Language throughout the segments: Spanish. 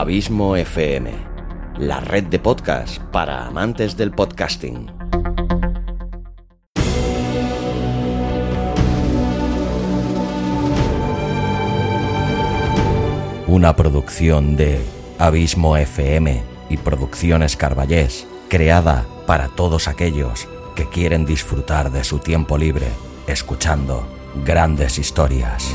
Abismo FM, la red de podcast para amantes del podcasting. Una producción de Abismo FM y Producciones Carballés, creada para todos aquellos que quieren disfrutar de su tiempo libre escuchando grandes historias.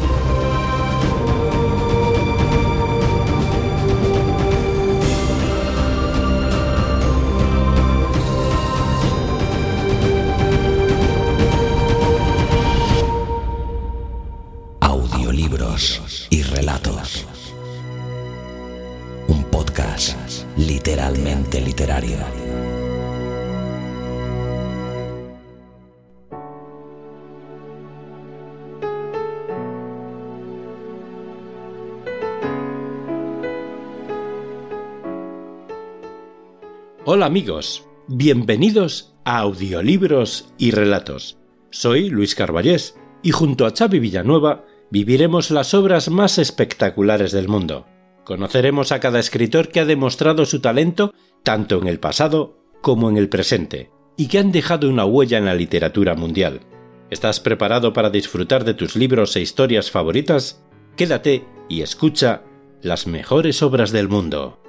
Hola amigos, bienvenidos a Audiolibros y Relatos. Soy Luis Carballés y junto a Xavi Villanueva viviremos las obras más espectaculares del mundo. Conoceremos a cada escritor que ha demostrado su talento tanto en el pasado como en el presente y que han dejado una huella en la literatura mundial. ¿Estás preparado para disfrutar de tus libros e historias favoritas? Quédate y escucha las mejores obras del mundo.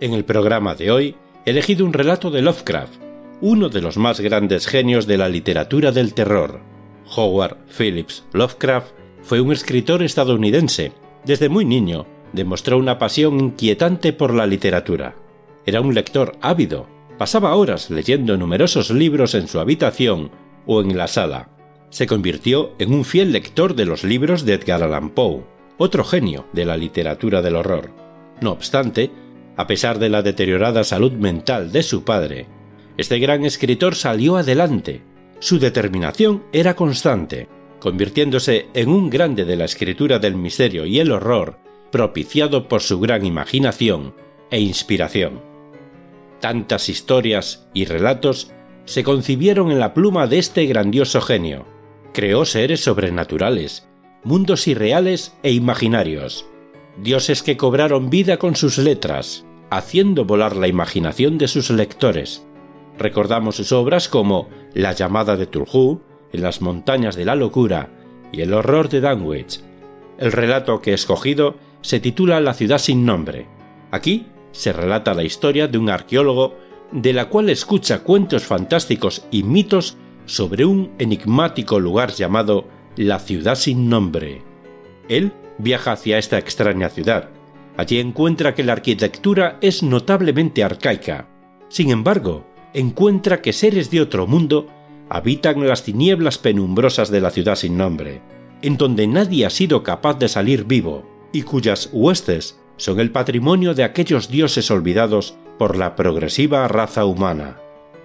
En el programa de hoy he elegido un relato de Lovecraft, uno de los más grandes genios de la literatura del terror. Howard Phillips Lovecraft fue un escritor estadounidense. Desde muy niño demostró una pasión inquietante por la literatura. Era un lector ávido. Pasaba horas leyendo numerosos libros en su habitación o en la sala. Se convirtió en un fiel lector de los libros de Edgar Allan Poe, otro genio de la literatura del horror. No obstante, a pesar de la deteriorada salud mental de su padre, este gran escritor salió adelante. Su determinación era constante, convirtiéndose en un grande de la escritura del misterio y el horror, propiciado por su gran imaginación e inspiración. Tantas historias y relatos se concibieron en la pluma de este grandioso genio. Creó seres sobrenaturales, mundos irreales e imaginarios, dioses que cobraron vida con sus letras, haciendo volar la imaginación de sus lectores. Recordamos sus obras como La llamada de Turhu, En las montañas de la locura y El horror de Danwich. El relato que he escogido se titula La ciudad sin nombre. Aquí se relata la historia de un arqueólogo de la cual escucha cuentos fantásticos y mitos sobre un enigmático lugar llamado la ciudad sin nombre. Él viaja hacia esta extraña ciudad, Allí encuentra que la arquitectura es notablemente arcaica. Sin embargo, encuentra que seres de otro mundo habitan las tinieblas penumbrosas de la ciudad sin nombre, en donde nadie ha sido capaz de salir vivo, y cuyas huestes son el patrimonio de aquellos dioses olvidados por la progresiva raza humana.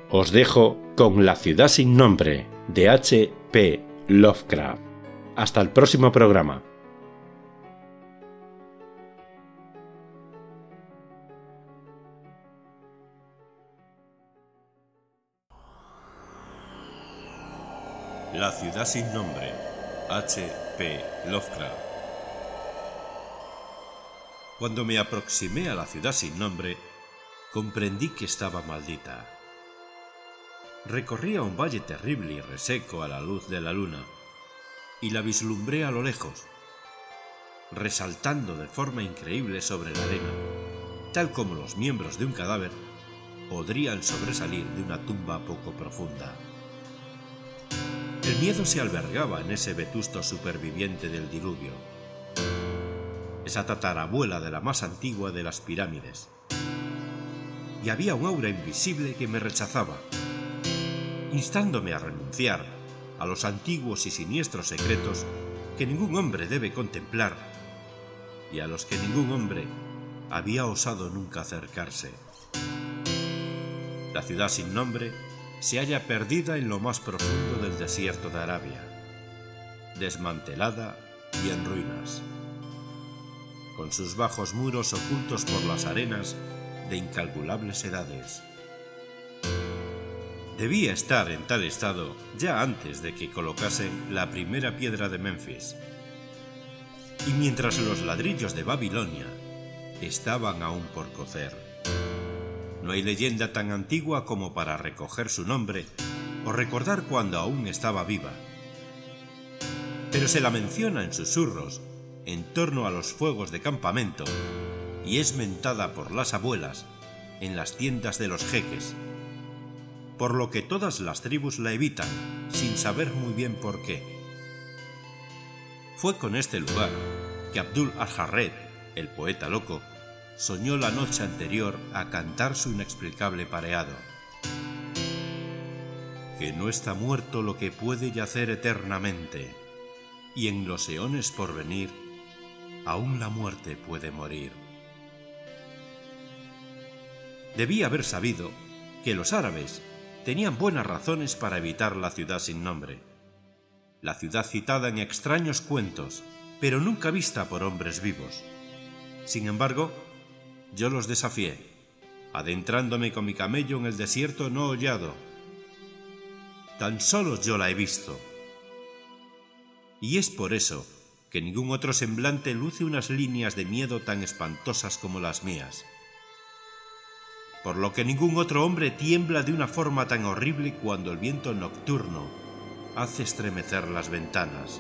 Os dejo con La ciudad sin nombre de H. P. Lovecraft. Hasta el próximo programa. La ciudad sin nombre, H. P. Lovecraft. Cuando me aproximé a la ciudad sin nombre, comprendí que estaba maldita. Recorría un valle terrible y reseco a la luz de la luna, y la vislumbré a lo lejos, resaltando de forma increíble sobre la arena, tal como los miembros de un cadáver podrían sobresalir de una tumba poco profunda. El miedo se albergaba en ese vetusto superviviente del diluvio, esa tatarabuela de la más antigua de las pirámides. Y había un aura invisible que me rechazaba, instándome a renunciar a los antiguos y siniestros secretos que ningún hombre debe contemplar y a los que ningún hombre había osado nunca acercarse. La ciudad sin nombre se halla perdida en lo más profundo del desierto de Arabia, desmantelada y en ruinas, con sus bajos muros ocultos por las arenas de incalculables edades. Debía estar en tal estado ya antes de que colocasen la primera piedra de Memphis. Y mientras los ladrillos de Babilonia estaban aún por cocer. No hay leyenda tan antigua como para recoger su nombre o recordar cuando aún estaba viva. Pero se la menciona en susurros en torno a los fuegos de campamento y es mentada por las abuelas en las tiendas de los jeques, por lo que todas las tribus la evitan sin saber muy bien por qué. Fue con este lugar que Abdul al-Harred, el poeta loco, soñó la noche anterior a cantar su inexplicable pareado. Que no está muerto lo que puede yacer eternamente, y en los eones por venir, aún la muerte puede morir. Debía haber sabido que los árabes tenían buenas razones para evitar la ciudad sin nombre. La ciudad citada en extraños cuentos, pero nunca vista por hombres vivos. Sin embargo, yo los desafié, adentrándome con mi camello en el desierto no hollado. Tan solo yo la he visto. Y es por eso que ningún otro semblante luce unas líneas de miedo tan espantosas como las mías. Por lo que ningún otro hombre tiembla de una forma tan horrible cuando el viento nocturno hace estremecer las ventanas.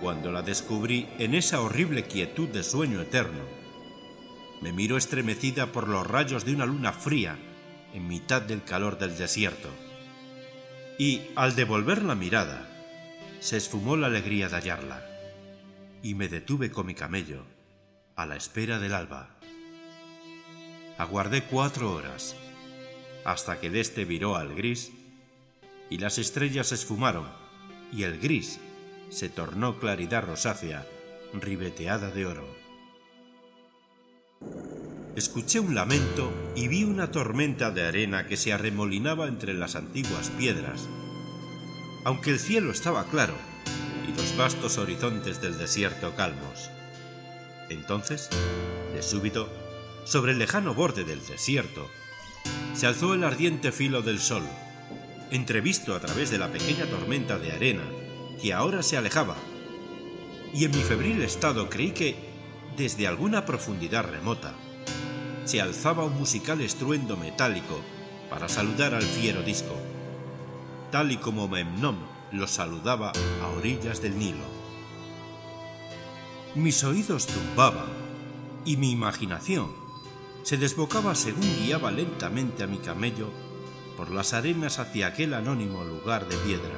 Cuando la descubrí en esa horrible quietud de sueño eterno, me miró estremecida por los rayos de una luna fría en mitad del calor del desierto. Y al devolver la mirada, se esfumó la alegría de hallarla, y me detuve con mi camello, a la espera del alba. Aguardé cuatro horas, hasta que de este viró al gris, y las estrellas se esfumaron, y el gris se tornó claridad rosácea, ribeteada de oro. Escuché un lamento y vi una tormenta de arena que se arremolinaba entre las antiguas piedras, aunque el cielo estaba claro y los vastos horizontes del desierto calmos. Entonces, de súbito, sobre el lejano borde del desierto, se alzó el ardiente filo del sol, entrevisto a través de la pequeña tormenta de arena que ahora se alejaba, y en mi febril estado creí que, desde alguna profundidad remota, se alzaba un musical estruendo metálico para saludar al fiero disco, tal y como Memnon lo saludaba a orillas del Nilo. Mis oídos zumbaban y mi imaginación se desbocaba según guiaba lentamente a mi camello por las arenas hacia aquel anónimo lugar de piedra.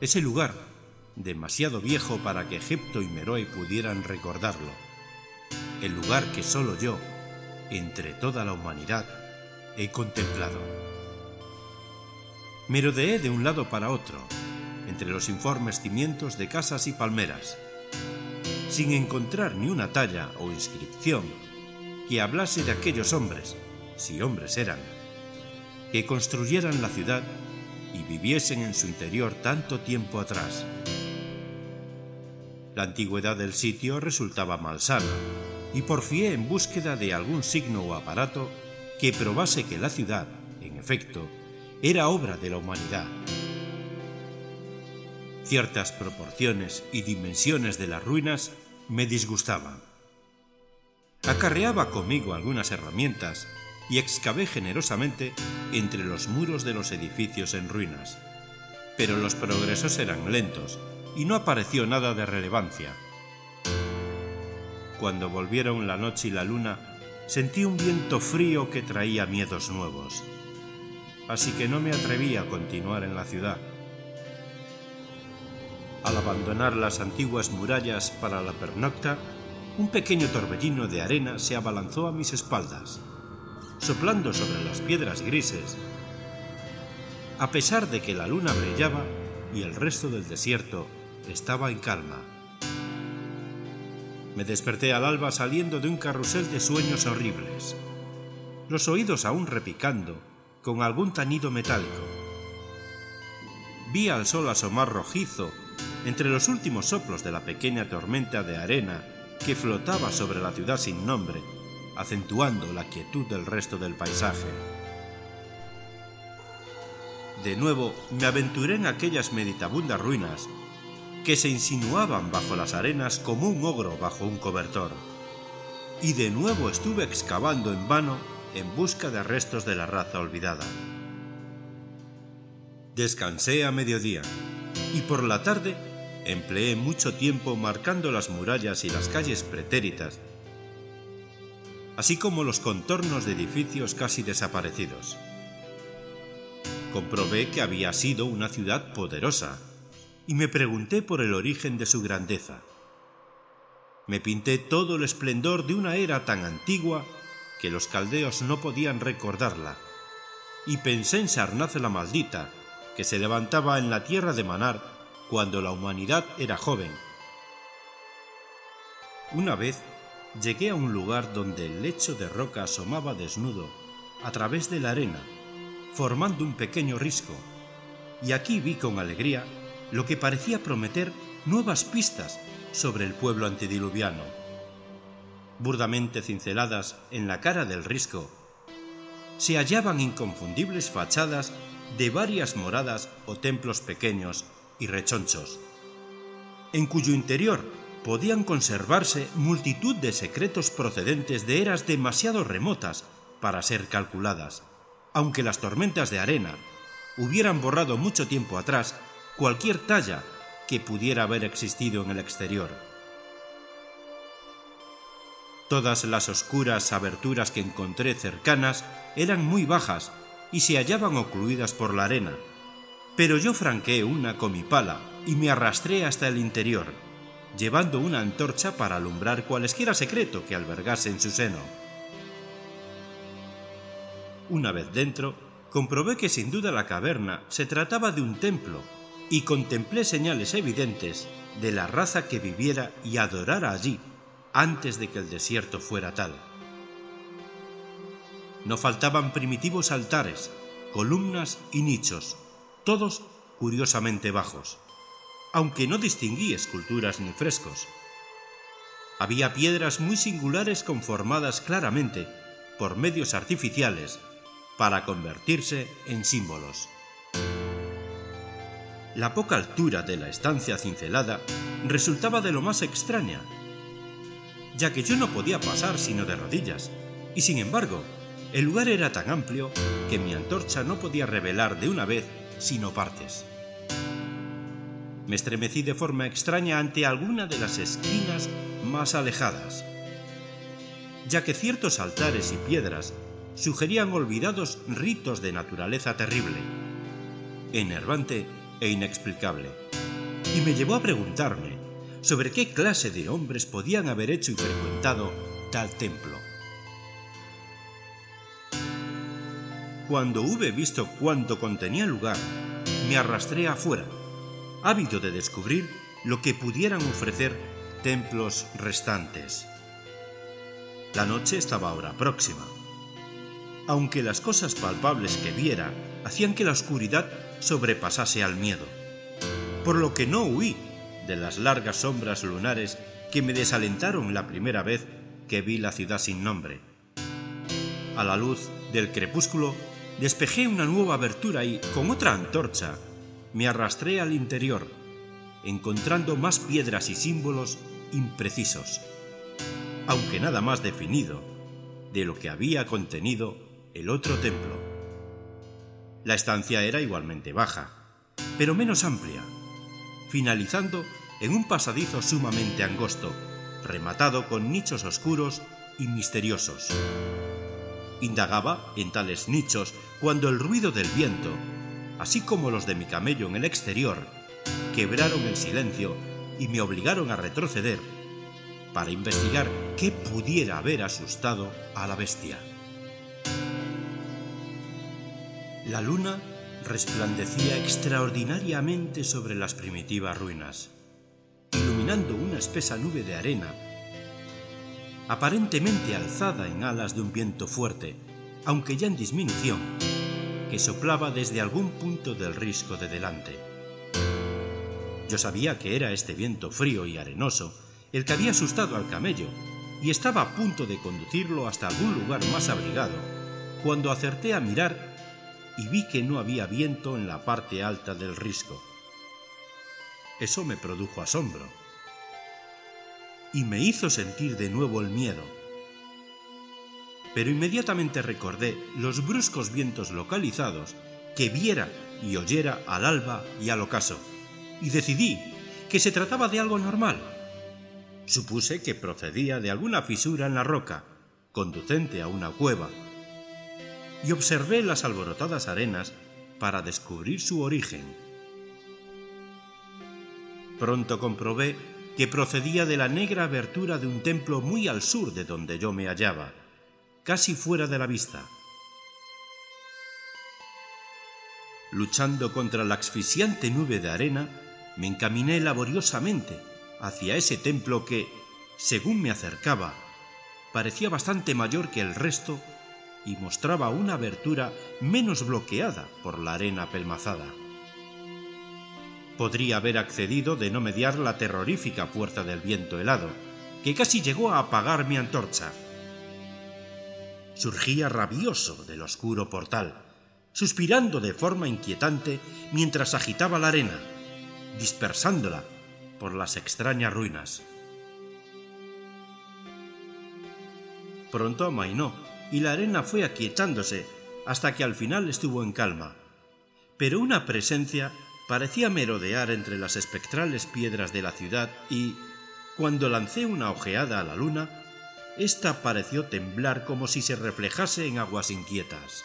Ese lugar, demasiado viejo para que Egipto y Meroe pudieran recordarlo el lugar que solo yo, entre toda la humanidad, he contemplado. Me rodeé de un lado para otro, entre los informes cimientos de casas y palmeras, sin encontrar ni una talla o inscripción que hablase de aquellos hombres, si hombres eran, que construyeran la ciudad y viviesen en su interior tanto tiempo atrás. La antigüedad del sitio resultaba malsana, y porfié en búsqueda de algún signo o aparato que probase que la ciudad, en efecto, era obra de la humanidad. Ciertas proporciones y dimensiones de las ruinas me disgustaban. Acarreaba conmigo algunas herramientas y excavé generosamente entre los muros de los edificios en ruinas. Pero los progresos eran lentos y no apareció nada de relevancia cuando volvieron la noche y la luna, sentí un viento frío que traía miedos nuevos. Así que no me atreví a continuar en la ciudad. Al abandonar las antiguas murallas para la pernocta, un pequeño torbellino de arena se abalanzó a mis espaldas, soplando sobre las piedras grises, a pesar de que la luna brillaba y el resto del desierto estaba en calma. Me desperté al alba saliendo de un carrusel de sueños horribles, los oídos aún repicando con algún tañido metálico. Vi al sol asomar rojizo entre los últimos soplos de la pequeña tormenta de arena que flotaba sobre la ciudad sin nombre, acentuando la quietud del resto del paisaje. De nuevo me aventuré en aquellas meditabundas ruinas que se insinuaban bajo las arenas como un ogro bajo un cobertor. y de nuevo estuve excavando en vano en busca de restos de la raza olvidada. Descansé a mediodía y por la tarde empleé mucho tiempo marcando las murallas y las calles pretéritas, así como los contornos de edificios casi desaparecidos. Comprobé que había sido una ciudad poderosa y me pregunté por el origen de su grandeza. Me pinté todo el esplendor de una era tan antigua que los caldeos no podían recordarla, y pensé en Sarnaz la maldita, que se levantaba en la tierra de Manar cuando la humanidad era joven. Una vez llegué a un lugar donde el lecho de roca asomaba desnudo a través de la arena formando un pequeño risco, y aquí vi con alegría lo que parecía prometer nuevas pistas sobre el pueblo antediluviano. Burdamente cinceladas en la cara del risco, se hallaban inconfundibles fachadas de varias moradas o templos pequeños y rechonchos, en cuyo interior podían conservarse multitud de secretos procedentes de eras demasiado remotas para ser calculadas aunque las tormentas de arena hubieran borrado mucho tiempo atrás cualquier talla que pudiera haber existido en el exterior. Todas las oscuras aberturas que encontré cercanas eran muy bajas y se hallaban ocluidas por la arena, pero yo franqueé una con mi pala y me arrastré hasta el interior, llevando una antorcha para alumbrar cualesquiera secreto que albergase en su seno. Una vez dentro, comprobé que sin duda la caverna se trataba de un templo y contemplé señales evidentes de la raza que viviera y adorara allí antes de que el desierto fuera tal. No faltaban primitivos altares, columnas y nichos, todos curiosamente bajos, aunque no distinguí esculturas ni frescos. Había piedras muy singulares conformadas claramente por medios artificiales para convertirse en símbolos. La poca altura de la estancia cincelada resultaba de lo más extraña, ya que yo no podía pasar sino de rodillas, y sin embargo, el lugar era tan amplio que mi antorcha no podía revelar de una vez sino partes. Me estremecí de forma extraña ante alguna de las esquinas más alejadas, ya que ciertos altares y piedras sugerían olvidados ritos de naturaleza terrible, enervante e inexplicable, y me llevó a preguntarme sobre qué clase de hombres podían haber hecho y frecuentado tal templo. Cuando hube visto cuánto contenía lugar, me arrastré afuera, ávido de descubrir lo que pudieran ofrecer templos restantes. La noche estaba ahora próxima aunque las cosas palpables que viera hacían que la oscuridad sobrepasase al miedo, por lo que no huí de las largas sombras lunares que me desalentaron la primera vez que vi la ciudad sin nombre. A la luz del crepúsculo despejé una nueva abertura y, con otra antorcha, me arrastré al interior, encontrando más piedras y símbolos imprecisos, aunque nada más definido de lo que había contenido el otro templo. La estancia era igualmente baja, pero menos amplia, finalizando en un pasadizo sumamente angosto, rematado con nichos oscuros y misteriosos. Indagaba en tales nichos cuando el ruido del viento, así como los de mi camello en el exterior, quebraron el silencio y me obligaron a retroceder para investigar qué pudiera haber asustado a la bestia. La luna resplandecía extraordinariamente sobre las primitivas ruinas, iluminando una espesa nube de arena, aparentemente alzada en alas de un viento fuerte, aunque ya en disminución, que soplaba desde algún punto del risco de delante. Yo sabía que era este viento frío y arenoso el que había asustado al camello, y estaba a punto de conducirlo hasta algún lugar más abrigado, cuando acerté a mirar y vi que no había viento en la parte alta del risco. Eso me produjo asombro y me hizo sentir de nuevo el miedo, pero inmediatamente recordé los bruscos vientos localizados que viera y oyera al alba y al ocaso, y decidí que se trataba de algo normal. Supuse que procedía de alguna fisura en la roca, conducente a una cueva, y observé las alborotadas arenas para descubrir su origen. Pronto comprobé que procedía de la negra abertura de un templo muy al sur de donde yo me hallaba, casi fuera de la vista. Luchando contra la asfixiante nube de arena, me encaminé laboriosamente hacia ese templo que, según me acercaba, parecía bastante mayor que el resto y mostraba una abertura menos bloqueada por la arena pelmazada. Podría haber accedido de no mediar la terrorífica fuerza del viento helado, que casi llegó a apagar mi antorcha. Surgía rabioso del oscuro portal, suspirando de forma inquietante mientras agitaba la arena, dispersándola por las extrañas ruinas. Pronto amainó y la arena fue aquietándose hasta que al final estuvo en calma. Pero una presencia parecía merodear entre las espectrales piedras de la ciudad y, cuando lancé una ojeada a la luna, ésta pareció temblar como si se reflejase en aguas inquietas.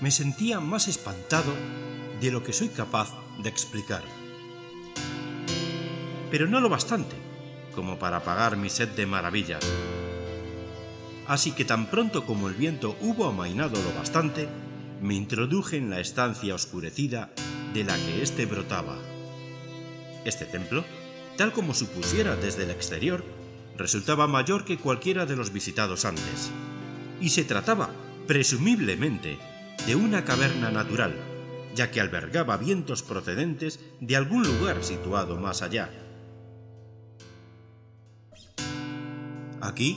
Me sentía más espantado de lo que soy capaz de explicar. Pero no lo bastante como para apagar mi sed de maravillas. Así que tan pronto como el viento hubo amainado lo bastante, me introduje en la estancia oscurecida de la que éste brotaba. Este templo, tal como supusiera desde el exterior, resultaba mayor que cualquiera de los visitados antes, y se trataba, presumiblemente, de una caverna natural, ya que albergaba vientos procedentes de algún lugar situado más allá. Aquí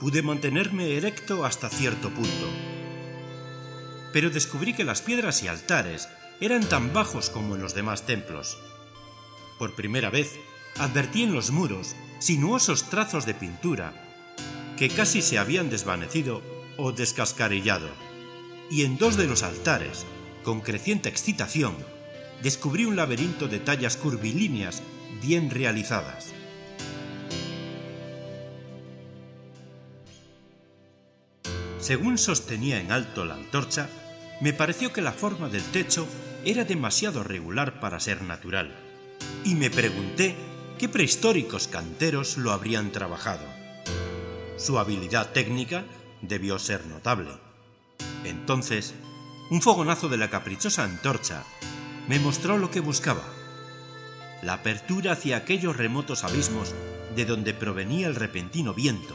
pude mantenerme erecto hasta cierto punto, pero descubrí que las piedras y altares eran tan bajos como en los demás templos. Por primera vez advertí en los muros sinuosos trazos de pintura que casi se habían desvanecido o descascarillado y en dos de los altares, con creciente excitación, descubrí un laberinto de tallas curvilíneas bien realizadas. Según sostenía en alto la antorcha, me pareció que la forma del techo era demasiado regular para ser natural, y me pregunté qué prehistóricos canteros lo habrían trabajado. Su habilidad técnica debió ser notable. Entonces, un fogonazo de la caprichosa antorcha me mostró lo que buscaba, la apertura hacia aquellos remotos abismos de donde provenía el repentino viento,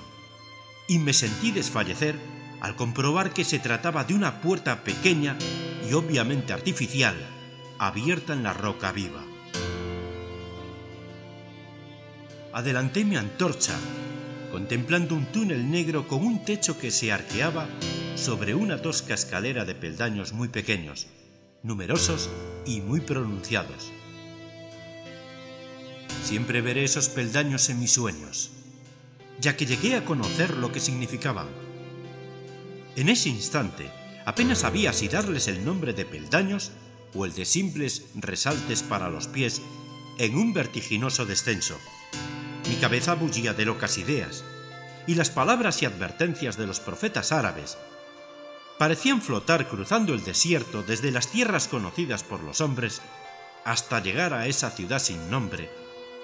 y me sentí desfallecer al comprobar que se trataba de una puerta pequeña y obviamente artificial, abierta en la roca viva. Adelanté mi antorcha contemplando un túnel negro con un techo que se arqueaba sobre una tosca escalera de peldaños muy pequeños, numerosos y muy pronunciados. Siempre veré esos peldaños en mis sueños, ya que llegué a conocer lo que significaban. En ese instante, apenas sabía si darles el nombre de peldaños o el de simples resaltes para los pies en un vertiginoso descenso mi cabeza bullía de locas ideas, y las palabras y advertencias de los profetas árabes parecían flotar cruzando el desierto desde las tierras conocidas por los hombres hasta llegar a esa ciudad sin nombre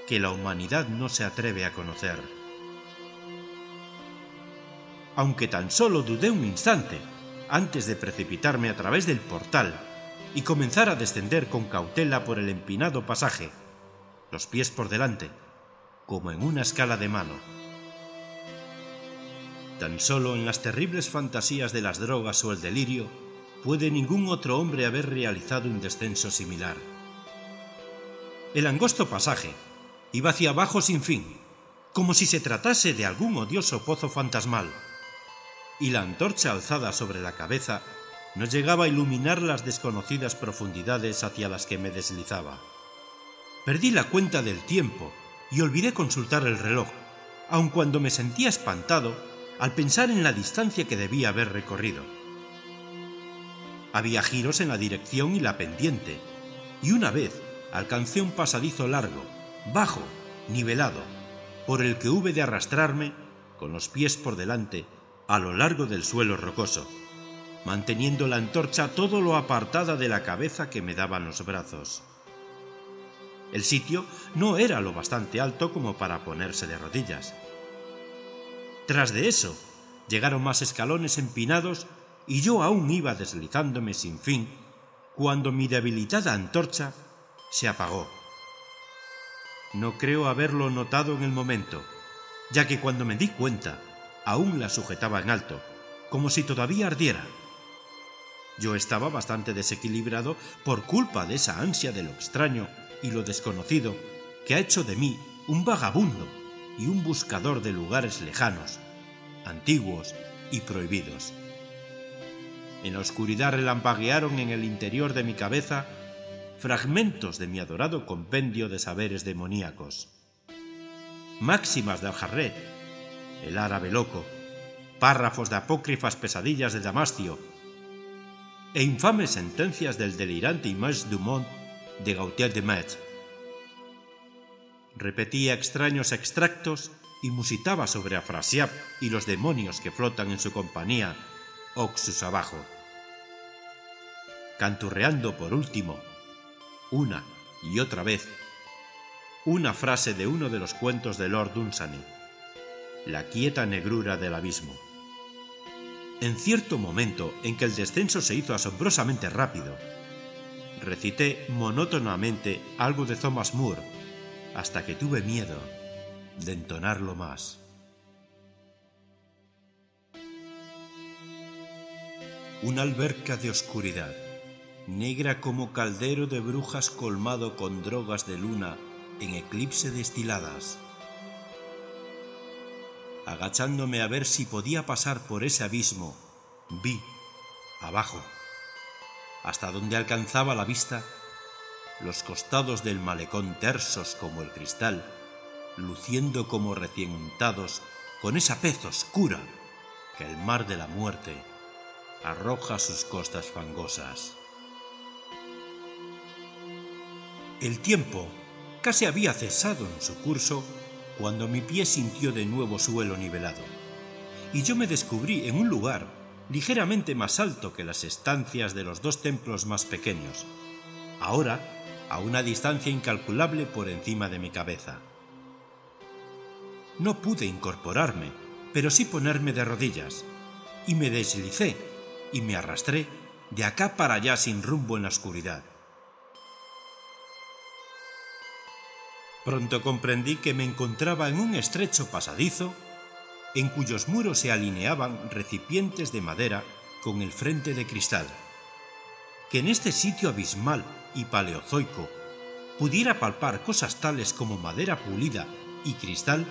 que la humanidad no se atreve a conocer. Aunque tan solo dudé un instante antes de precipitarme a través del portal y comenzar a descender con cautela por el empinado pasaje, los pies por delante, como en una escala de mano. Tan solo en las terribles fantasías de las drogas o el delirio puede ningún otro hombre haber realizado un descenso similar. El angosto pasaje iba hacia abajo sin fin, como si se tratase de algún odioso pozo fantasmal, y la antorcha alzada sobre la cabeza no llegaba a iluminar las desconocidas profundidades hacia las que me deslizaba. Perdí la cuenta del tiempo y olvidé consultar el reloj, aun cuando me sentía espantado al pensar en la distancia que debía haber recorrido. Había giros en la dirección y la pendiente, y una vez alcancé un pasadizo largo, bajo, nivelado, por el que hube de arrastrarme, con los pies por delante, a lo largo del suelo rocoso, manteniendo la antorcha todo lo apartada de la cabeza que me daban los brazos. El sitio no era lo bastante alto como para ponerse de rodillas. Tras de eso, llegaron más escalones empinados y yo aún iba deslizándome sin fin cuando mi debilitada antorcha se apagó. No creo haberlo notado en el momento, ya que cuando me di cuenta, aún la sujetaba en alto, como si todavía ardiera. Yo estaba bastante desequilibrado por culpa de esa ansia de lo extraño y lo desconocido que ha hecho de mí un vagabundo y un buscador de lugares lejanos, antiguos y prohibidos. En la oscuridad relampaguearon en el interior de mi cabeza fragmentos de mi adorado compendio de saberes demoníacos. Máximas de Aljarret, el árabe loco, párrafos de apócrifas pesadillas de Damascio e infames sentencias del delirante Image Dumont de Gautier de Metz. Repetía extraños extractos y musitaba sobre Afrasiab y los demonios que flotan en su compañía, oxus abajo. Canturreando por último, una y otra vez, una frase de uno de los cuentos de Lord Dunsany, la quieta negrura del abismo. En cierto momento en que el descenso se hizo asombrosamente rápido, recité monótonamente algo de Thomas Moore hasta que tuve miedo de entonarlo más. Una alberca de oscuridad, negra como caldero de brujas colmado con drogas de luna en eclipse destiladas. Agachándome a ver si podía pasar por ese abismo, vi, abajo, hasta donde alcanzaba la vista, los costados del malecón tersos como el cristal, luciendo como recién untados con esa pez oscura que el mar de la muerte arroja a sus costas fangosas. El tiempo casi había cesado en su curso cuando mi pie sintió de nuevo suelo nivelado, y yo me descubrí en un lugar ligeramente más alto que las estancias de los dos templos más pequeños, ahora a una distancia incalculable por encima de mi cabeza. No pude incorporarme, pero sí ponerme de rodillas, y me deslicé y me arrastré de acá para allá sin rumbo en la oscuridad. Pronto comprendí que me encontraba en un estrecho pasadizo en cuyos muros se alineaban recipientes de madera con el frente de cristal. Que en este sitio abismal y paleozoico pudiera palpar cosas tales como madera pulida y cristal,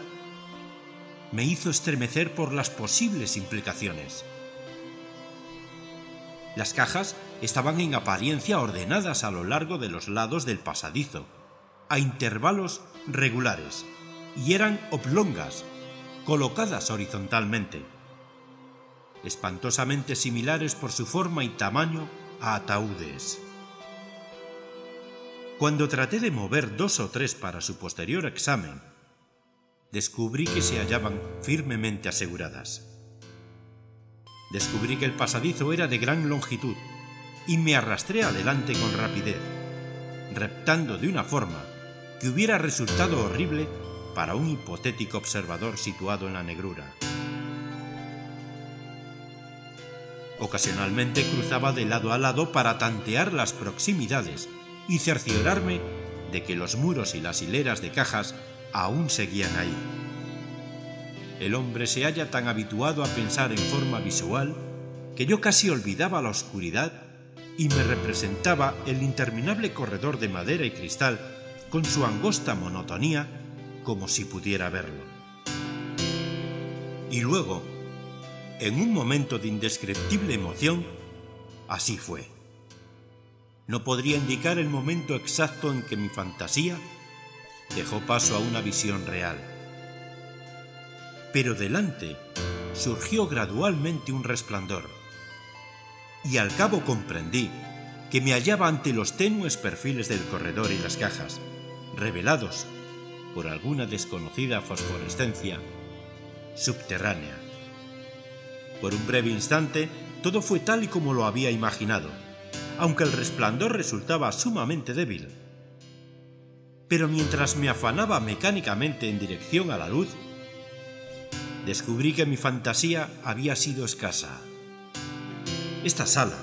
me hizo estremecer por las posibles implicaciones. Las cajas estaban en apariencia ordenadas a lo largo de los lados del pasadizo, a intervalos regulares, y eran oblongas colocadas horizontalmente, espantosamente similares por su forma y tamaño a ataúdes. Cuando traté de mover dos o tres para su posterior examen, descubrí que se hallaban firmemente aseguradas. Descubrí que el pasadizo era de gran longitud y me arrastré adelante con rapidez, reptando de una forma que hubiera resultado horrible para un hipotético observador situado en la negrura. Ocasionalmente cruzaba de lado a lado para tantear las proximidades y cerciorarme de que los muros y las hileras de cajas aún seguían ahí. El hombre se halla tan habituado a pensar en forma visual que yo casi olvidaba la oscuridad y me representaba el interminable corredor de madera y cristal con su angosta monotonía como si pudiera verlo. Y luego, en un momento de indescriptible emoción, así fue. No podría indicar el momento exacto en que mi fantasía dejó paso a una visión real. pero delante surgió gradualmente un resplandor, y al cabo comprendí que me hallaba ante los tenues perfiles del corredor y las cajas, revelados por alguna desconocida fosforescencia subterránea. Por un breve instante, todo fue tal y como lo había imaginado, aunque el resplandor resultaba sumamente débil. Pero mientras me afanaba mecánicamente en dirección a la luz, descubrí que mi fantasía había sido escasa. Esta sala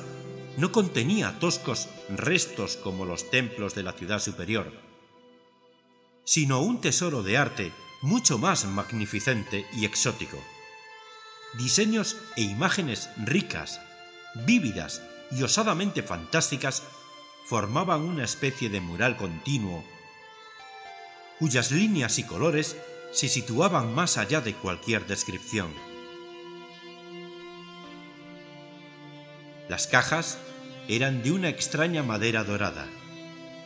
no contenía toscos restos como los templos de la ciudad superior, sino un tesoro de arte mucho más magnificente y exótico. Diseños e imágenes ricas, vívidas y osadamente fantásticas formaban una especie de mural continuo, cuyas líneas y colores se situaban más allá de cualquier descripción. Las cajas eran de una extraña madera dorada,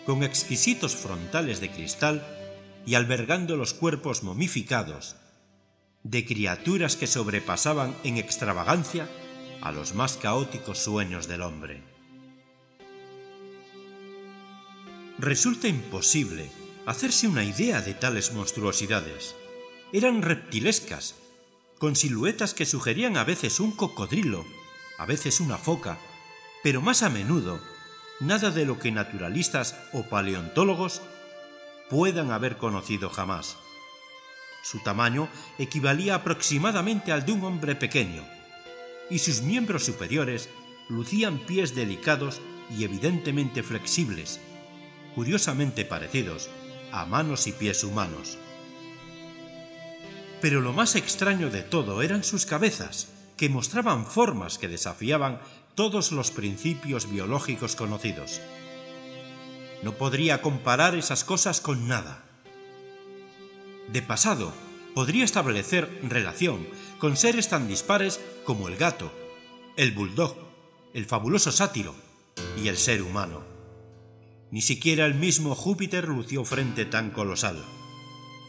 con exquisitos frontales de cristal y albergando los cuerpos momificados de criaturas que sobrepasaban en extravagancia a los más caóticos sueños del hombre. Resulta imposible hacerse una idea de tales monstruosidades. Eran reptilescas, con siluetas que sugerían a veces un cocodrilo, a veces una foca, pero más a menudo nada de lo que naturalistas o paleontólogos puedan haber conocido jamás. Su tamaño equivalía aproximadamente al de un hombre pequeño, y sus miembros superiores lucían pies delicados y evidentemente flexibles, curiosamente parecidos a manos y pies humanos. Pero lo más extraño de todo eran sus cabezas, que mostraban formas que desafiaban todos los principios biológicos conocidos. No podría comparar esas cosas con nada. De pasado, podría establecer relación con seres tan dispares como el gato, el bulldog, el fabuloso sátiro y el ser humano. Ni siquiera el mismo Júpiter lució frente tan colosal.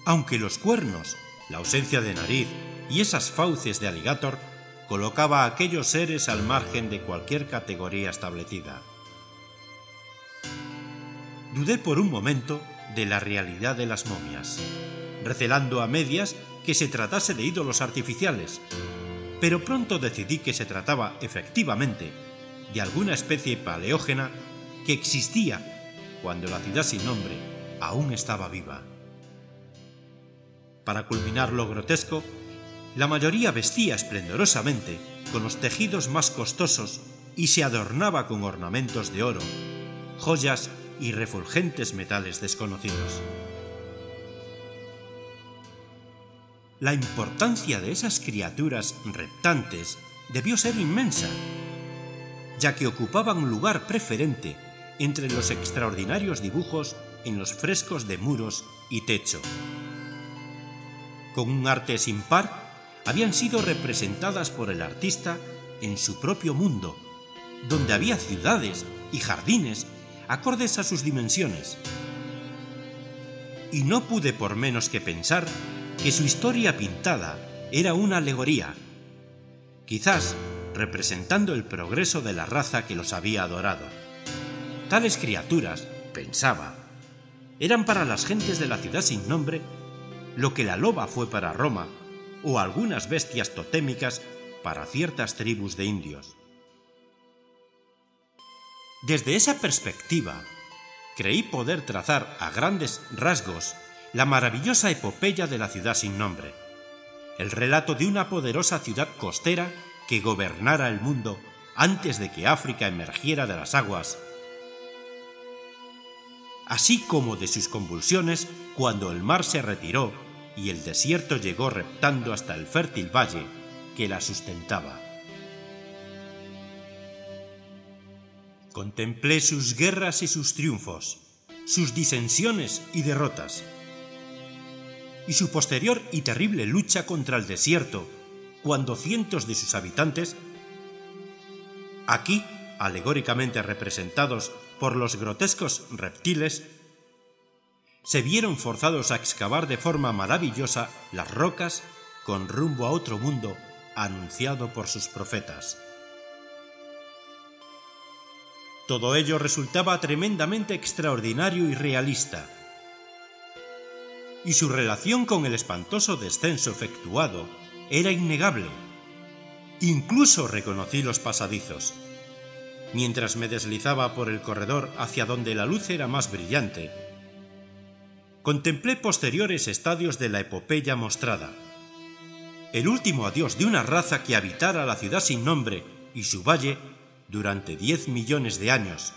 Aunque los cuernos, la ausencia de nariz y esas fauces de alligator colocaba a aquellos seres al margen de cualquier categoría establecida. Dudé por un momento de la realidad de las momias, recelando a medias que se tratase de ídolos artificiales, pero pronto decidí que se trataba efectivamente de alguna especie paleógena que existía cuando la ciudad sin nombre aún estaba viva. Para culminar lo grotesco, la mayoría vestía esplendorosamente con los tejidos más costosos y se adornaba con ornamentos de oro, joyas y refulgentes metales desconocidos. La importancia de esas criaturas reptantes debió ser inmensa, ya que ocupaban un lugar preferente entre los extraordinarios dibujos en los frescos de muros y techo. Con un arte sin par, habían sido representadas por el artista en su propio mundo, donde había ciudades y jardines acordes a sus dimensiones. Y no pude por menos que pensar que su historia pintada era una alegoría, quizás representando el progreso de la raza que los había adorado. Tales criaturas, pensaba, eran para las gentes de la ciudad sin nombre lo que la loba fue para Roma o algunas bestias totémicas para ciertas tribus de indios. Desde esa perspectiva, creí poder trazar a grandes rasgos la maravillosa epopeya de la ciudad sin nombre, el relato de una poderosa ciudad costera que gobernara el mundo antes de que África emergiera de las aguas, así como de sus convulsiones cuando el mar se retiró y el desierto llegó reptando hasta el fértil valle que la sustentaba. Contemplé sus guerras y sus triunfos, sus disensiones y derrotas, y su posterior y terrible lucha contra el desierto, cuando cientos de sus habitantes, aquí alegóricamente representados por los grotescos reptiles, se vieron forzados a excavar de forma maravillosa las rocas con rumbo a otro mundo anunciado por sus profetas. Todo ello resultaba tremendamente extraordinario y realista. Y su relación con el espantoso descenso efectuado era innegable. Incluso reconocí los pasadizos. Mientras me deslizaba por el corredor hacia donde la luz era más brillante, contemplé posteriores estadios de la epopeya mostrada. El último adiós de una raza que habitara la ciudad sin nombre y su valle durante diez millones de años.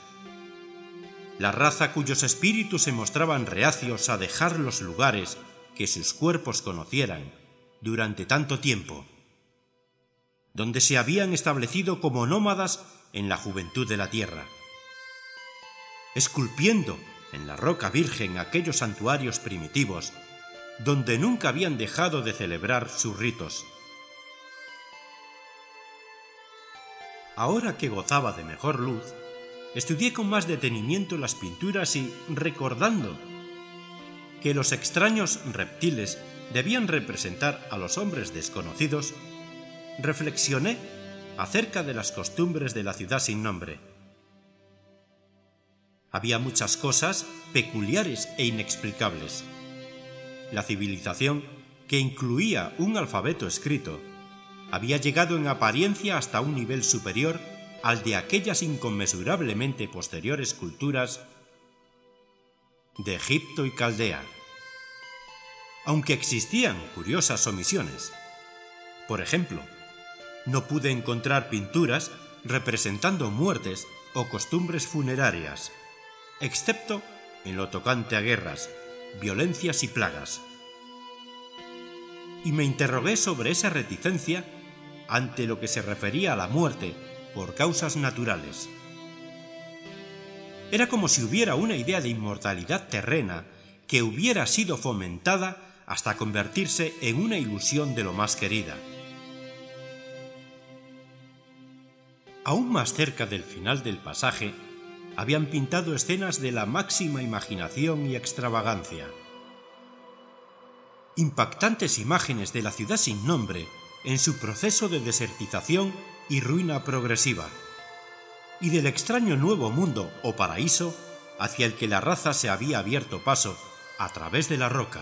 La raza cuyos espíritus se mostraban reacios a dejar los lugares que sus cuerpos conocieran durante tanto tiempo, donde se habían establecido como nómadas en la juventud de la tierra, esculpiendo en la roca virgen aquellos santuarios primitivos donde nunca habían dejado de celebrar sus ritos. Ahora que gozaba de mejor luz, estudié con más detenimiento las pinturas y, recordando que los extraños reptiles debían representar a los hombres desconocidos, reflexioné acerca de las costumbres de la ciudad sin nombre. Había muchas cosas peculiares e inexplicables. La civilización, que incluía un alfabeto escrito, había llegado en apariencia hasta un nivel superior al de aquellas inconmensurablemente posteriores culturas de Egipto y Caldea. Aunque existían curiosas omisiones. Por ejemplo, no pude encontrar pinturas representando muertes o costumbres funerarias, excepto en lo tocante a guerras, violencias y plagas. Y me interrogué sobre esa reticencia ante lo que se refería a la muerte por causas naturales. Era como si hubiera una idea de inmortalidad terrena que hubiera sido fomentada hasta convertirse en una ilusión de lo más querida. Aún más cerca del final del pasaje, habían pintado escenas de la máxima imaginación y extravagancia. Impactantes imágenes de la ciudad sin nombre en su proceso de desertización y ruina progresiva, y del extraño nuevo mundo o paraíso hacia el que la raza se había abierto paso a través de la roca.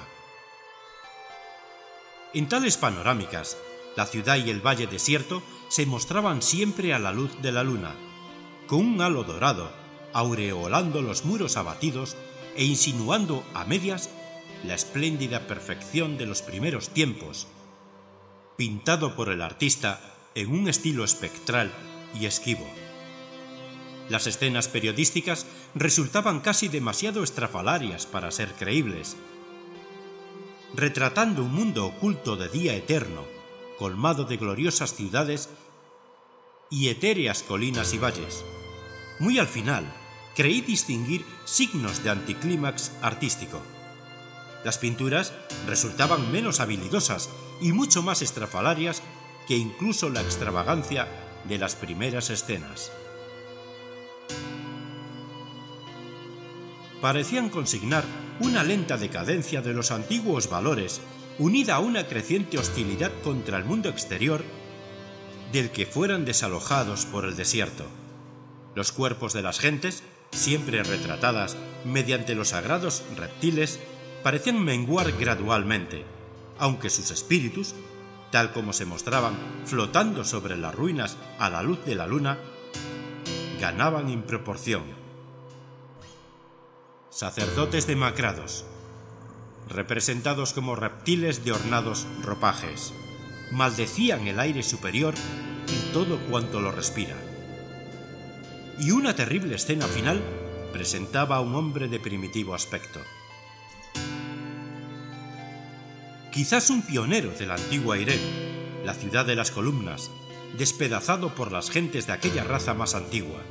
En tales panorámicas, la ciudad y el valle desierto se mostraban siempre a la luz de la luna, con un halo dorado, aureolando los muros abatidos e insinuando a medias la espléndida perfección de los primeros tiempos, pintado por el artista en un estilo espectral y esquivo. Las escenas periodísticas resultaban casi demasiado estrafalarias para ser creíbles, retratando un mundo oculto de día eterno, colmado de gloriosas ciudades y etéreas colinas y valles. Muy al final, creí distinguir signos de anticlímax artístico. Las pinturas resultaban menos habilidosas y mucho más estrafalarias que incluso la extravagancia de las primeras escenas. Parecían consignar una lenta decadencia de los antiguos valores unida a una creciente hostilidad contra el mundo exterior del que fueran desalojados por el desierto. Los cuerpos de las gentes, siempre retratadas mediante los sagrados reptiles, parecían menguar gradualmente, aunque sus espíritus, tal como se mostraban flotando sobre las ruinas a la luz de la luna, ganaban en proporción. Sacerdotes demacrados, representados como reptiles de ornados ropajes, maldecían el aire superior y todo cuanto lo respira. Y una terrible escena final presentaba a un hombre de primitivo aspecto. Quizás un pionero de la antigua Irén, la ciudad de las columnas, despedazado por las gentes de aquella raza más antigua.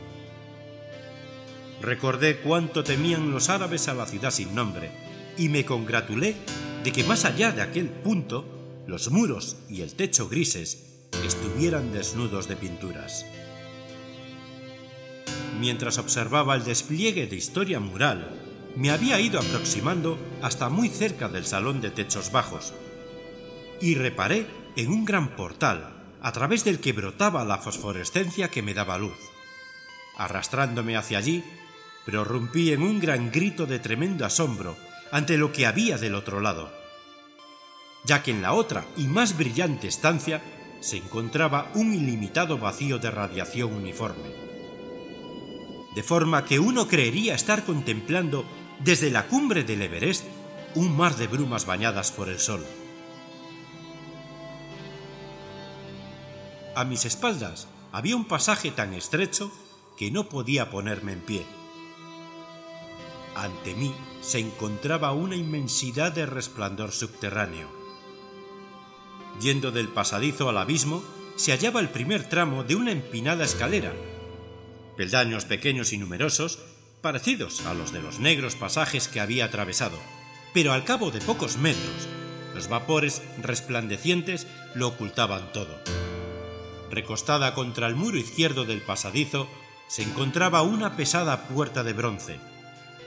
Recordé cuánto temían los árabes a la ciudad sin nombre y me congratulé de que más allá de aquel punto los muros y el techo grises estuvieran desnudos de pinturas. Mientras observaba el despliegue de historia mural me había ido aproximando hasta muy cerca del salón de techos bajos, y reparé en un gran portal a través del que brotaba la fosforescencia que me daba luz. Arrastrándome hacia allí, prorrumpí en un gran grito de tremendo asombro ante lo que había del otro lado, ya que en la otra y más brillante estancia se encontraba un ilimitado vacío de radiación uniforme. De forma que uno creería estar contemplando desde la cumbre del Everest un mar de brumas bañadas por el sol. A mis espaldas había un pasaje tan estrecho que no podía ponerme en pie. Ante mí se encontraba una inmensidad de resplandor subterráneo. Yendo del pasadizo al abismo, se hallaba el primer tramo de una empinada escalera. Peldaños pequeños y numerosos, parecidos a los de los negros pasajes que había atravesado, pero al cabo de pocos metros, los vapores resplandecientes lo ocultaban todo. Recostada contra el muro izquierdo del pasadizo, se encontraba una pesada puerta de bronce,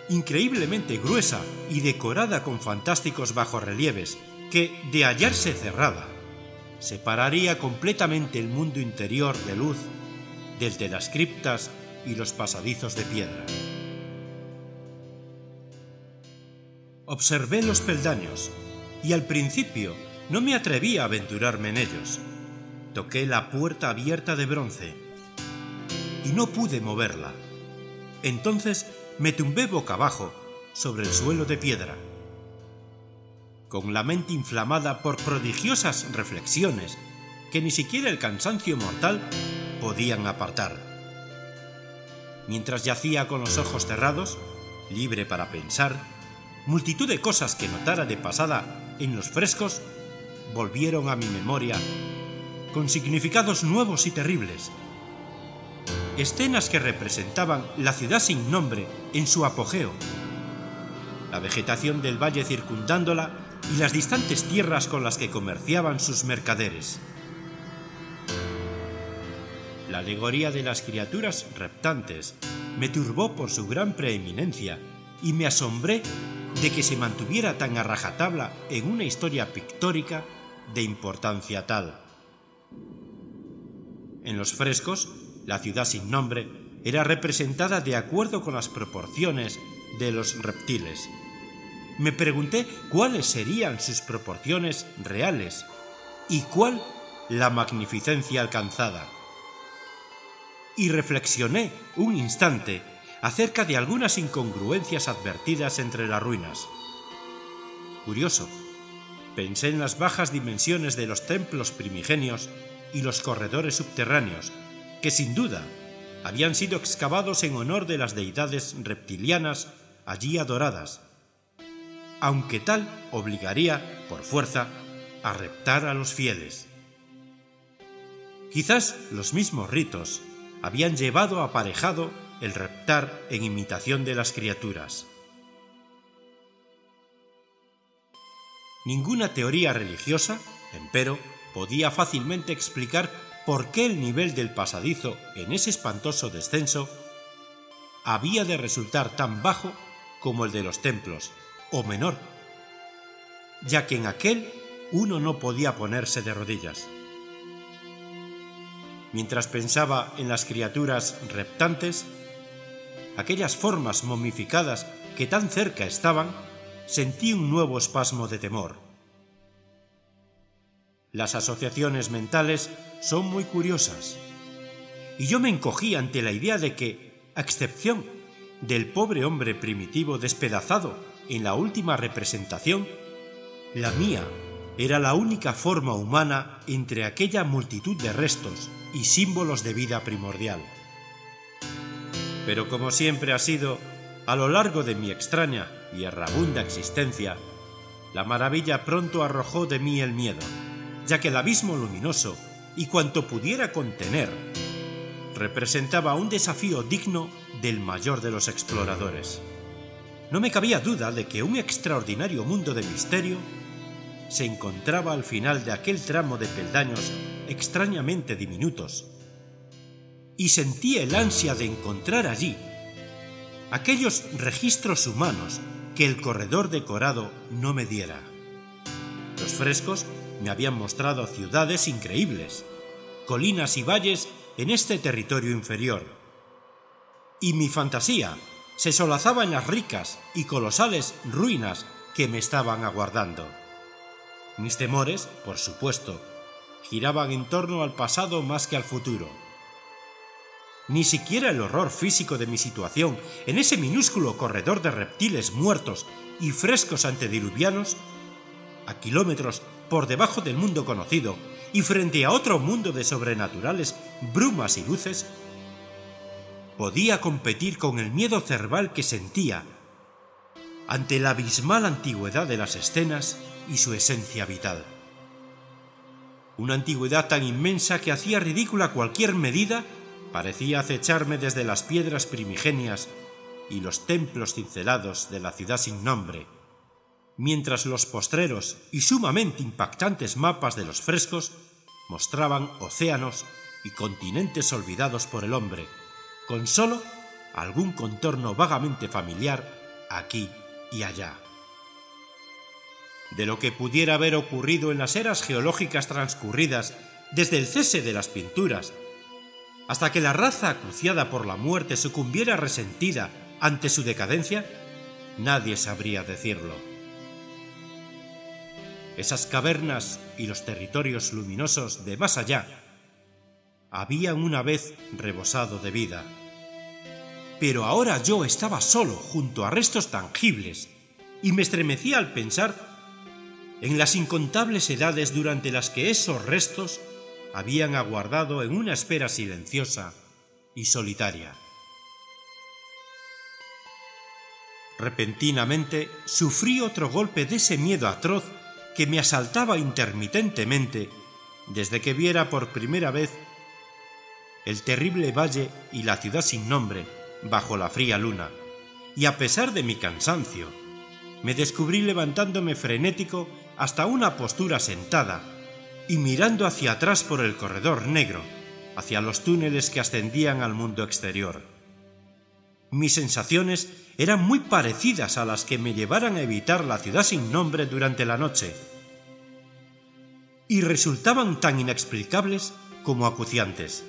increíblemente gruesa y decorada con fantásticos bajorrelieves, que, de hallarse cerrada, separaría completamente el mundo interior de luz del de las criptas y los pasadizos de piedra. Observé los peldaños y al principio no me atreví a aventurarme en ellos. Toqué la puerta abierta de bronce y no pude moverla. Entonces me tumbé boca abajo sobre el suelo de piedra. Con la mente inflamada por prodigiosas reflexiones que ni siquiera el cansancio mortal podían apartar. Mientras yacía con los ojos cerrados, libre para pensar, multitud de cosas que notara de pasada en los frescos volvieron a mi memoria con significados nuevos y terribles. Escenas que representaban la ciudad sin nombre en su apogeo, la vegetación del valle circundándola y las distantes tierras con las que comerciaban sus mercaderes. La alegoría de las criaturas reptantes me turbó por su gran preeminencia y me asombré de que se mantuviera tan a rajatabla en una historia pictórica de importancia tal. En los frescos, la ciudad sin nombre era representada de acuerdo con las proporciones de los reptiles. Me pregunté cuáles serían sus proporciones reales y cuál la magnificencia alcanzada. Y reflexioné un instante acerca de algunas incongruencias advertidas entre las ruinas. Curioso, pensé en las bajas dimensiones de los templos primigenios y los corredores subterráneos, que sin duda habían sido excavados en honor de las deidades reptilianas allí adoradas, aunque tal obligaría, por fuerza, a reptar a los fieles. Quizás los mismos ritos habían llevado aparejado el reptar en imitación de las criaturas. Ninguna teoría religiosa, empero, podía fácilmente explicar por qué el nivel del pasadizo en ese espantoso descenso había de resultar tan bajo como el de los templos, o menor, ya que en aquel uno no podía ponerse de rodillas. Mientras pensaba en las criaturas reptantes, aquellas formas momificadas que tan cerca estaban, sentí un nuevo espasmo de temor. Las asociaciones mentales son muy curiosas, y yo me encogí ante la idea de que, a excepción del pobre hombre primitivo despedazado en la última representación, la mía era la única forma humana entre aquella multitud de restos y símbolos de vida primordial. Pero como siempre ha sido, a lo largo de mi extraña y errabunda existencia, la maravilla pronto arrojó de mí el miedo, ya que el abismo luminoso y cuanto pudiera contener representaba un desafío digno del mayor de los exploradores. No me cabía duda de que un extraordinario mundo de misterio se encontraba al final de aquel tramo de peldaños extrañamente diminutos, y sentía el ansia de encontrar allí aquellos registros humanos que el corredor decorado no me diera. Los frescos me habían mostrado ciudades increíbles, colinas y valles en este territorio inferior. Y mi fantasía se solazaba en las ricas y colosales ruinas que me estaban aguardando. Mis temores, por supuesto, giraban en torno al pasado más que al futuro. Ni siquiera el horror físico de mi situación en ese minúsculo corredor de reptiles muertos y frescos antediluvianos, a kilómetros por debajo del mundo conocido y frente a otro mundo de sobrenaturales brumas y luces, podía competir con el miedo cerval que sentía ante la abismal antigüedad de las escenas y su esencia vital. Una antigüedad tan inmensa que hacía ridícula cualquier medida parecía acecharme desde las piedras primigenias y los templos cincelados de la ciudad sin nombre, mientras los postreros y sumamente impactantes mapas de los frescos mostraban océanos y continentes olvidados por el hombre, con sólo algún contorno vagamente familiar aquí y allá. De lo que pudiera haber ocurrido en las eras geológicas transcurridas desde el cese de las pinturas, hasta que la raza acuciada por la muerte sucumbiera resentida ante su decadencia, nadie sabría decirlo. Esas cavernas y los territorios luminosos de más allá habían una vez rebosado de vida. Pero ahora yo estaba solo junto a restos tangibles y me estremecía al pensar en las incontables edades durante las que esos restos habían aguardado en una espera silenciosa y solitaria. Repentinamente sufrí otro golpe de ese miedo atroz que me asaltaba intermitentemente desde que viera por primera vez el terrible valle y la ciudad sin nombre bajo la fría luna, y a pesar de mi cansancio, me descubrí levantándome frenético hasta una postura sentada y mirando hacia atrás por el corredor negro, hacia los túneles que ascendían al mundo exterior. Mis sensaciones eran muy parecidas a las que me llevaran a evitar la ciudad sin nombre durante la noche, y resultaban tan inexplicables como acuciantes.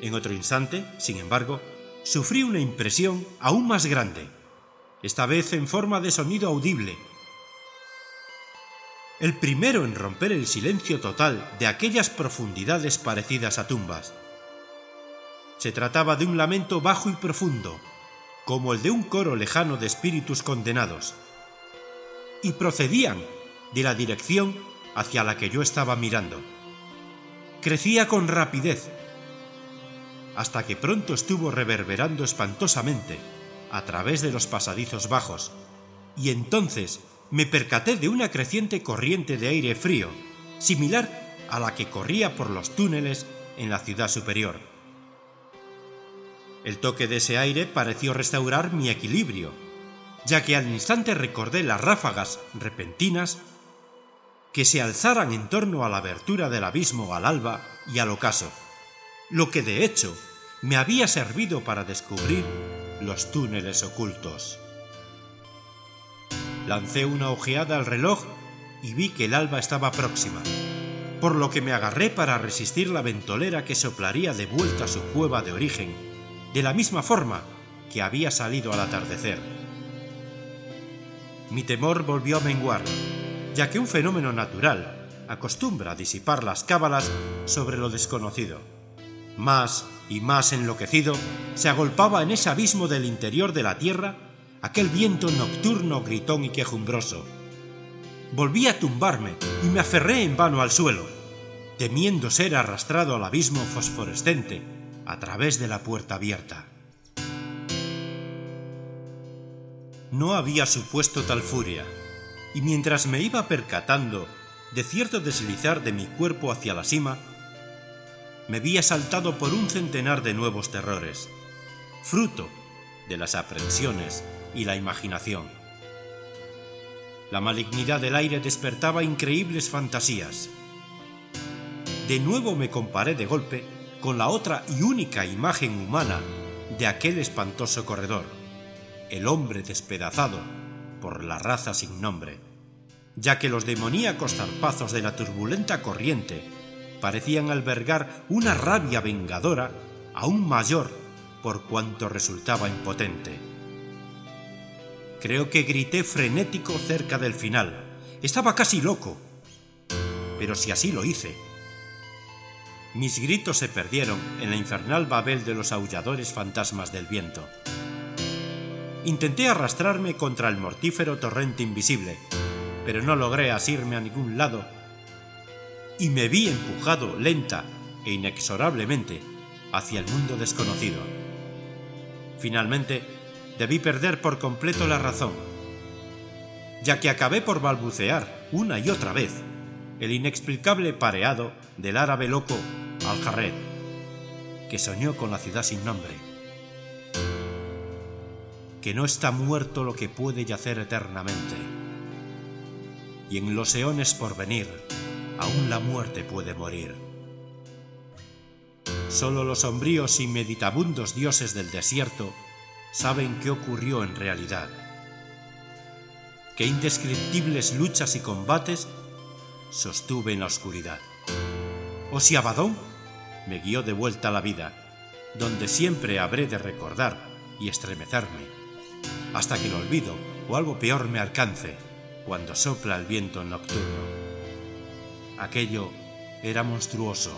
En otro instante, sin embargo, sufrí una impresión aún más grande, esta vez en forma de sonido audible. El primero en romper el silencio total de aquellas profundidades parecidas a tumbas. Se trataba de un lamento bajo y profundo, como el de un coro lejano de espíritus condenados, y procedían de la dirección hacia la que yo estaba mirando. Crecía con rapidez, hasta que pronto estuvo reverberando espantosamente a través de los pasadizos bajos, y entonces me percaté de una creciente corriente de aire frío, similar a la que corría por los túneles en la ciudad superior. El toque de ese aire pareció restaurar mi equilibrio, ya que al instante recordé las ráfagas repentinas que se alzaran en torno a la abertura del abismo al alba y al ocaso, lo que de hecho me había servido para descubrir los túneles ocultos. Lancé una ojeada al reloj y vi que el alba estaba próxima, por lo que me agarré para resistir la ventolera que soplaría de vuelta a su cueva de origen de la misma forma que había salido al atardecer. Mi temor volvió a menguar, ya que un fenómeno natural acostumbra a disipar las cábalas sobre lo desconocido. Más y más enloquecido, se agolpaba en ese abismo del interior de la tierra aquel viento nocturno gritón y quejumbroso. Volví a tumbarme y me aferré en vano al suelo, temiendo ser arrastrado al abismo fosforescente a través de la puerta abierta. No había supuesto tal furia, y mientras me iba percatando de cierto deslizar de mi cuerpo hacia la cima, me vi asaltado por un centenar de nuevos terrores, fruto de las aprensiones y la imaginación. La malignidad del aire despertaba increíbles fantasías. De nuevo me comparé de golpe con la otra y única imagen humana de aquel espantoso corredor, el hombre despedazado por la raza sin nombre. ya que los demoníacos zarpazos de la turbulenta corriente parecían albergar una rabia vengadora aún mayor por cuanto resultaba impotente. Creo que grité frenético cerca del final. Estaba casi loco. Pero si así lo hice. Mis gritos se perdieron en la infernal babel de los aulladores fantasmas del viento. Intenté arrastrarme contra el mortífero torrente invisible, pero no logré asirme a ningún lado y me vi empujado lenta e inexorablemente hacia el mundo desconocido. Finalmente, debí perder por completo la razón, ya que acabé por balbucear una y otra vez el inexplicable pareado del árabe loco Al-Jarred, que soñó con la ciudad sin nombre. Que no está muerto lo que puede yacer eternamente. Y en los eones por venir, aún la muerte puede morir. Solo los sombríos y meditabundos dioses del desierto saben qué ocurrió en realidad. Qué indescriptibles luchas y combates sostuve en la oscuridad. O si Abadón me guió de vuelta a la vida, donde siempre habré de recordar y estremecerme, hasta que el olvido o algo peor me alcance cuando sopla el viento nocturno. Aquello era monstruoso,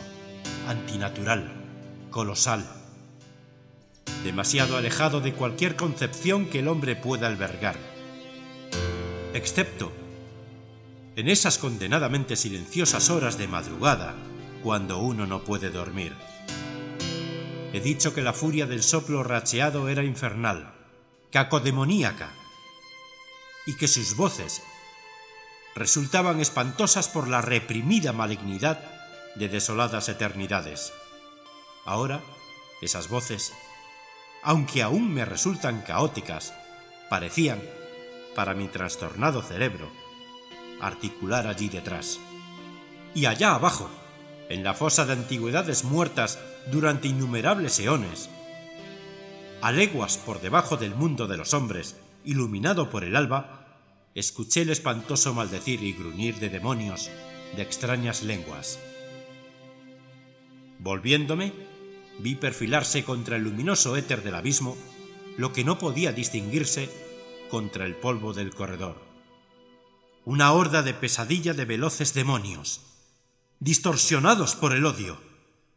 antinatural, colosal, demasiado alejado de cualquier concepción que el hombre pueda albergar, excepto en esas condenadamente silenciosas horas de madrugada, cuando uno no puede dormir. He dicho que la furia del soplo racheado era infernal, cacodemoníaca, y que sus voces resultaban espantosas por la reprimida malignidad de desoladas eternidades. Ahora, esas voces, aunque aún me resultan caóticas, parecían, para mi trastornado cerebro, articular allí detrás. Y allá abajo, en la fosa de antigüedades muertas durante innumerables eones, a leguas por debajo del mundo de los hombres, iluminado por el alba, escuché el espantoso maldecir y gruñir de demonios de extrañas lenguas. Volviéndome, vi perfilarse contra el luminoso éter del abismo lo que no podía distinguirse contra el polvo del corredor. Una horda de pesadilla de veloces demonios, distorsionados por el odio,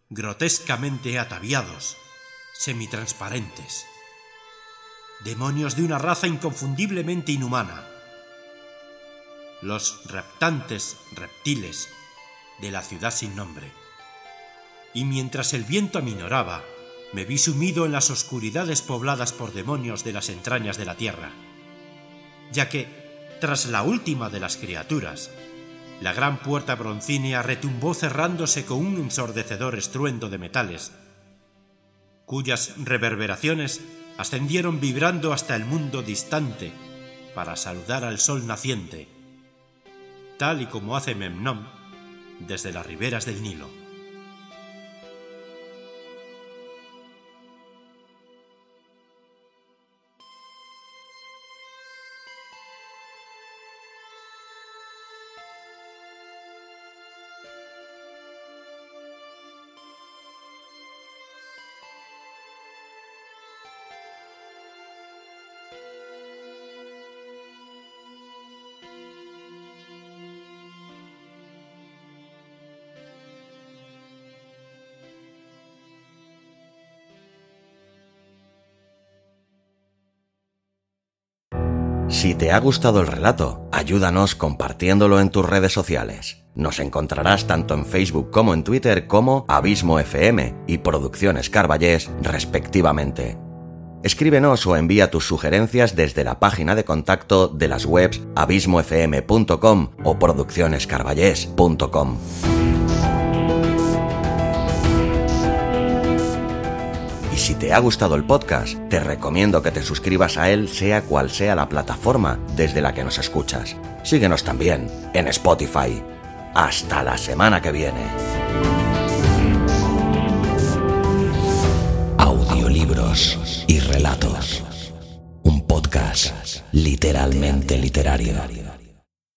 grotescamente ataviados, semitransparentes. Demonios de una raza inconfundiblemente inhumana, los reptantes reptiles de la ciudad sin nombre. Y mientras el viento aminoraba, me vi sumido en las oscuridades pobladas por demonios de las entrañas de la tierra, ya que, tras la última de las criaturas, la gran puerta broncínea retumbó cerrándose con un ensordecedor estruendo de metales, cuyas reverberaciones ascendieron vibrando hasta el mundo distante para saludar al sol naciente tal y como hace Memnón desde las riberas del Nilo. Si te ha gustado el relato, ayúdanos compartiéndolo en tus redes sociales. Nos encontrarás tanto en Facebook como en Twitter como Abismo FM y Producciones Carballés, respectivamente. Escríbenos o envía tus sugerencias desde la página de contacto de las webs abismofm.com o produccionescarballés.com. Si te ha gustado el podcast, te recomiendo que te suscribas a él sea cual sea la plataforma desde la que nos escuchas. Síguenos también en Spotify. Hasta la semana que viene. Audiolibros y relatos. Un podcast literalmente literario.